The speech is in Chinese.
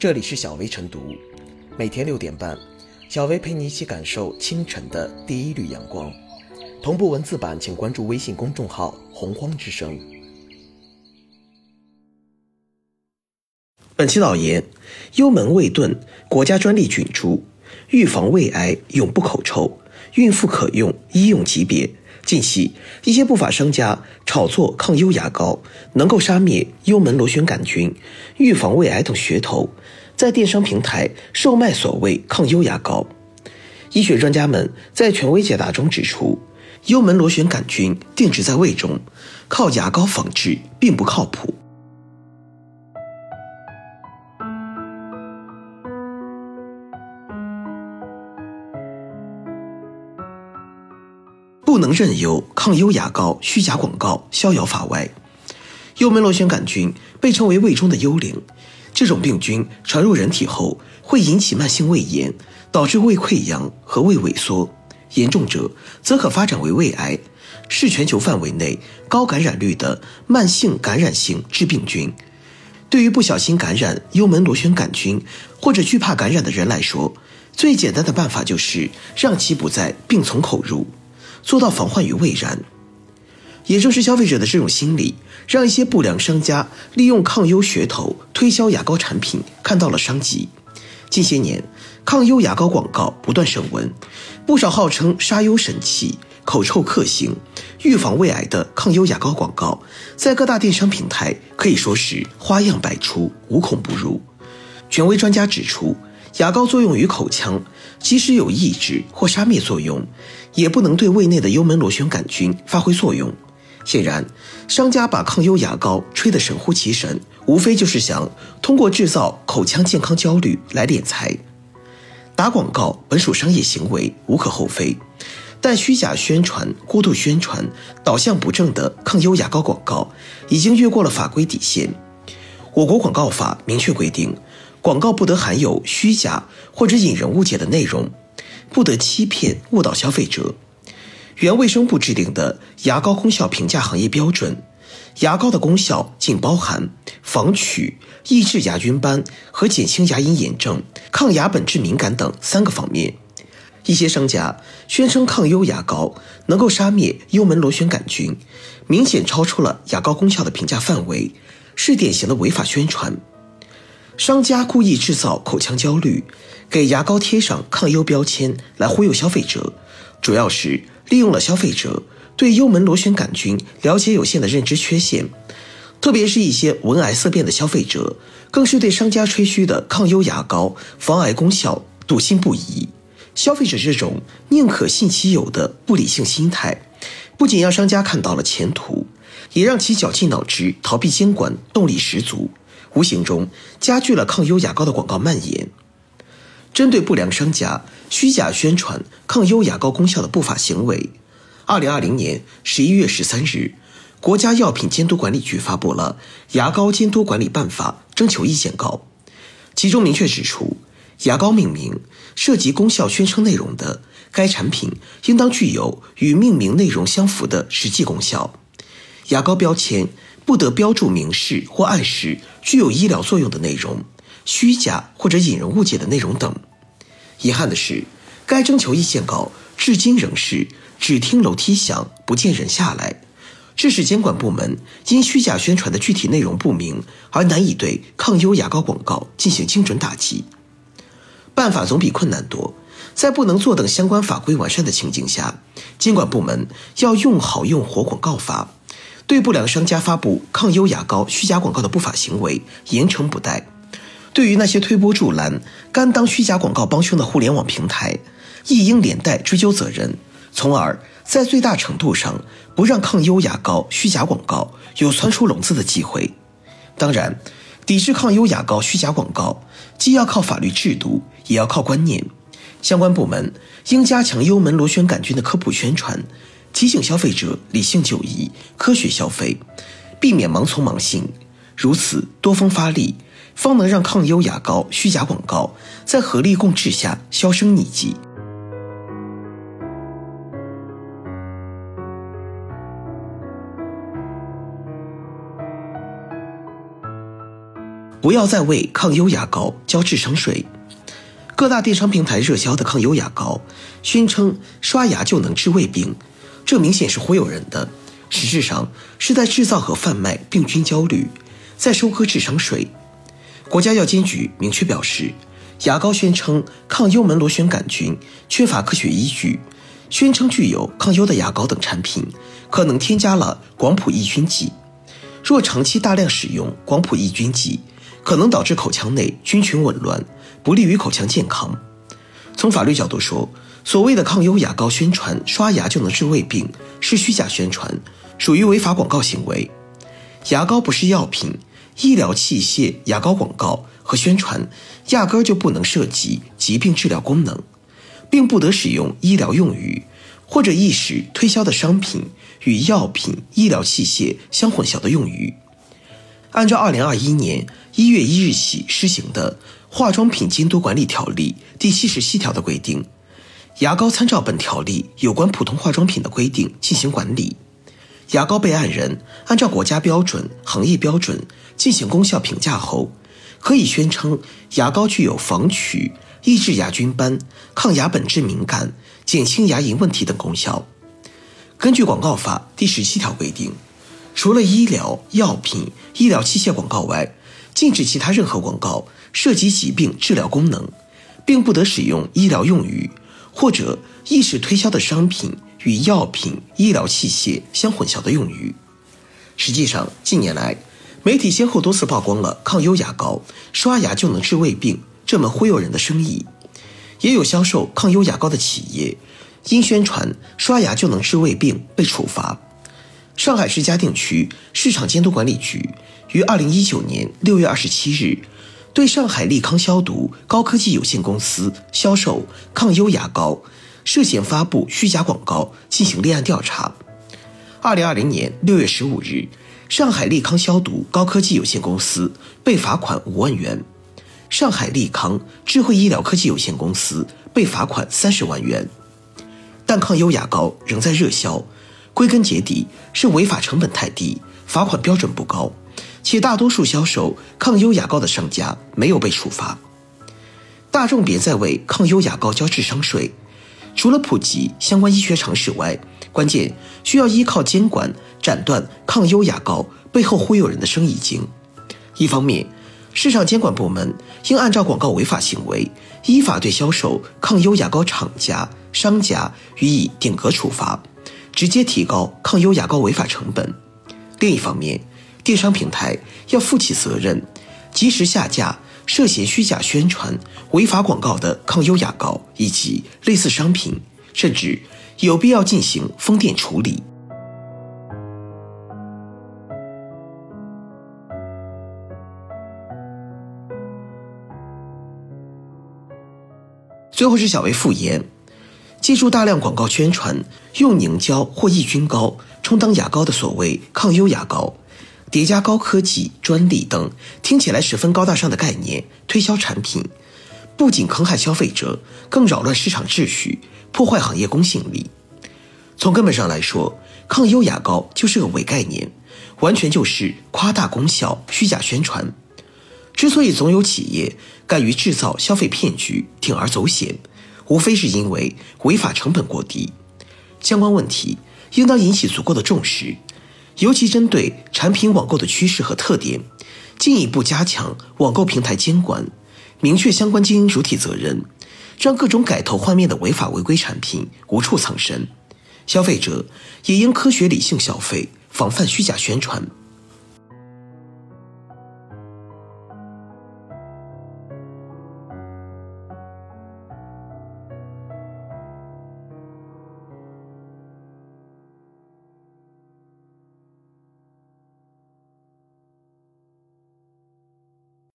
这里是小薇晨读，每天六点半，小薇陪你一起感受清晨的第一缕阳光。同步文字版，请关注微信公众号“洪荒之声”。本期导言：幽门胃盾，国家专利菌株，预防胃癌永不口臭，孕妇可用，医用级别。近期，一些不法商家炒作抗幽牙膏能够杀灭幽门螺旋杆菌、预防胃癌等噱头，在电商平台售卖所谓抗忧牙膏。医学专家们在权威解答中指出，幽门螺旋杆菌定植在胃中，靠牙膏防治并不靠谱。不能任由抗忧牙膏虚假广告逍遥法外。幽门螺旋杆菌被称为胃中的幽灵，这种病菌传入人体后会引起慢性胃炎，导致胃溃疡和胃萎缩，严重者则可发展为胃癌，是全球范围内高感染率的慢性感染性致病菌。对于不小心感染幽门螺旋杆菌或者惧怕感染的人来说，最简单的办法就是让其不再病从口入。做到防患于未然，也正是消费者的这种心理，让一些不良商家利用抗忧噱头推销牙膏产品看到了商机。近些年，抗忧牙膏广告不断升温，不少号称杀忧神器、口臭克星、预防胃癌的抗忧牙膏广告，在各大电商平台可以说是花样百出，无孔不入。权威专家指出，牙膏作用于口腔，即使有抑制或杀灭作用。也不能对胃内的幽门螺旋杆菌发挥作用。显然，商家把抗忧牙膏吹得神乎其神，无非就是想通过制造口腔健康焦虑来敛财。打广告本属商业行为，无可厚非，但虚假宣传、过度宣传、导向不正的抗忧牙膏广告，已经越过了法规底线。我国广告法明确规定，广告不得含有虚假或者引人误解的内容。不得欺骗误导消费者。原卫生部制定的牙膏功效评价行业标准，牙膏的功效仅包含防龋、抑制牙菌斑和减轻牙龈炎症、抗牙本质敏感等三个方面。一些商家宣称抗忧牙膏能够杀灭幽门螺旋杆菌，明显超出了牙膏功效的评价范围，是典型的违法宣传。商家故意制造口腔焦虑。给牙膏贴上抗忧标签来忽悠消费者，主要是利用了消费者对幽门螺旋杆菌了解有限的认知缺陷，特别是一些闻癌色变的消费者，更是对商家吹嘘的抗幽牙膏防癌功效笃信不疑。消费者这种宁可信其有的不理性心态，不仅让商家看到了前途，也让其绞尽脑汁逃避监管动力十足，无形中加剧了抗幽牙膏的广告蔓延。针对不良商家虚假宣传抗忧牙膏功效的不法行为，二零二零年十一月十三日，国家药品监督管理局发布了《牙膏监督管理办法》征求意见稿，其中明确指出，牙膏命名涉及功效宣称内容的，该产品应当具有与命名内容相符的实际功效，牙膏标签不得标注明示或暗示具有医疗作用的内容。虚假或者引人误解的内容等。遗憾的是，该征求意见稿至今仍是只听楼梯响，不见人下来，致使监管部门因虚假宣传的具体内容不明而难以对抗优牙膏广告进行精准打击。办法总比困难多，在不能坐等相关法规完善的情景下，监管部门要用好用活广告法，对不良商家发布抗优牙膏虚假广告的不法行为严惩不贷。对于那些推波助澜、甘当虚假广告帮凶的互联网平台，亦应连带追究责任，从而在最大程度上不让抗优牙膏虚假广告有窜出笼子的机会。当然，抵制抗优牙膏虚假广告，既要靠法律制度，也要靠观念。相关部门应加强幽门螺旋杆菌的科普宣传，提醒消费者理性就医、科学消费，避免盲从盲信。如此多方发力。方能让抗忧牙膏虚假广告在合力共治下销声匿迹。不要再为抗优牙膏交智商税。各大电商平台热销的抗优牙膏，宣称刷牙就能治胃病，这明显是忽悠人的。实质上是在制造和贩卖病菌焦虑，在收割智商税。国家药监局明确表示，牙膏宣称抗幽门螺旋杆菌缺乏科学依据，宣称具有抗幽的牙膏等产品可能添加了广谱抑菌剂。若长期大量使用广谱抑菌剂，可能导致口腔内菌群紊乱。不利于口腔健康。从法律角度说，所谓的抗幽牙膏宣传刷牙就能治胃病是虚假宣传，属于违法广告行为。牙膏不是药品，医疗器械牙膏广告和宣传压根就不能涉及疾病治疗功能，并不得使用医疗用语或者意使推销的商品与药品、医疗器械相混淆的用语。按照二零二一年一月一日起施行的。化妆品监督管理条例第七十七条的规定，牙膏参照本条例有关普通化妆品的规定进行管理。牙膏备案人按照国家标准、行业标准进行功效评价后，可以宣称牙膏具有防龋、抑制牙菌斑、抗牙本质敏感、减轻牙龈问题等功效。根据广告法第十七条规定，除了医疗药品、医疗器械广告外，禁止其他任何广告涉及疾病治疗功能，并不得使用医疗用语或者意识推销的商品与药品、医疗器械相混淆的用语。实际上，近年来，媒体先后多次曝光了抗优牙膏刷牙就能治胃病这门忽悠人的生意，也有销售抗优牙膏的企业因宣传刷牙就能治胃病被处罚。上海市嘉定区市场监督管理局于二零一九年六月二十七日，对上海利康消毒高科技有限公司销售抗优牙膏涉嫌发布虚假广告进行立案调查。二零二零年六月十五日，上海利康消毒高科技有限公司被罚款五万元，上海利康智慧医疗科技有限公司被罚款三十万元，但抗优牙膏仍在热销。归根结底是违法成本太低，罚款标准不高，且大多数销售抗优牙膏的商家没有被处罚。大众别再为抗优牙膏交智商税，除了普及相关医学常识外，关键需要依靠监管斩断抗优牙膏背后忽悠人的生意经。一方面，市场监管部门应按照广告违法行为，依法对销售抗优牙膏厂家、商家予以顶格处罚。直接提高抗优牙膏违法成本。另一方面，电商平台要负起责任，及时下架涉嫌虚假宣传、违法广告的抗优牙膏以及类似商品，甚至有必要进行封店处理。最后是小薇复言。借助大量广告宣传，用凝胶或抑菌膏充当牙膏的所谓抗优牙膏，叠加高科技、专利等听起来十分高大上的概念推销产品，不仅坑害消费者，更扰乱市场秩序，破坏行业公信力。从根本上来说，抗优牙膏就是个伪概念，完全就是夸大功效、虚假宣传。之所以总有企业敢于制造消费骗局、铤而走险。无非是因为违法成本过低，相关问题应当引起足够的重视，尤其针对产品网购的趋势和特点，进一步加强网购平台监管，明确相关经营主体责任，让各种改头换面的违法违规产品无处藏身。消费者也应科学理性消费，防范虚假宣传。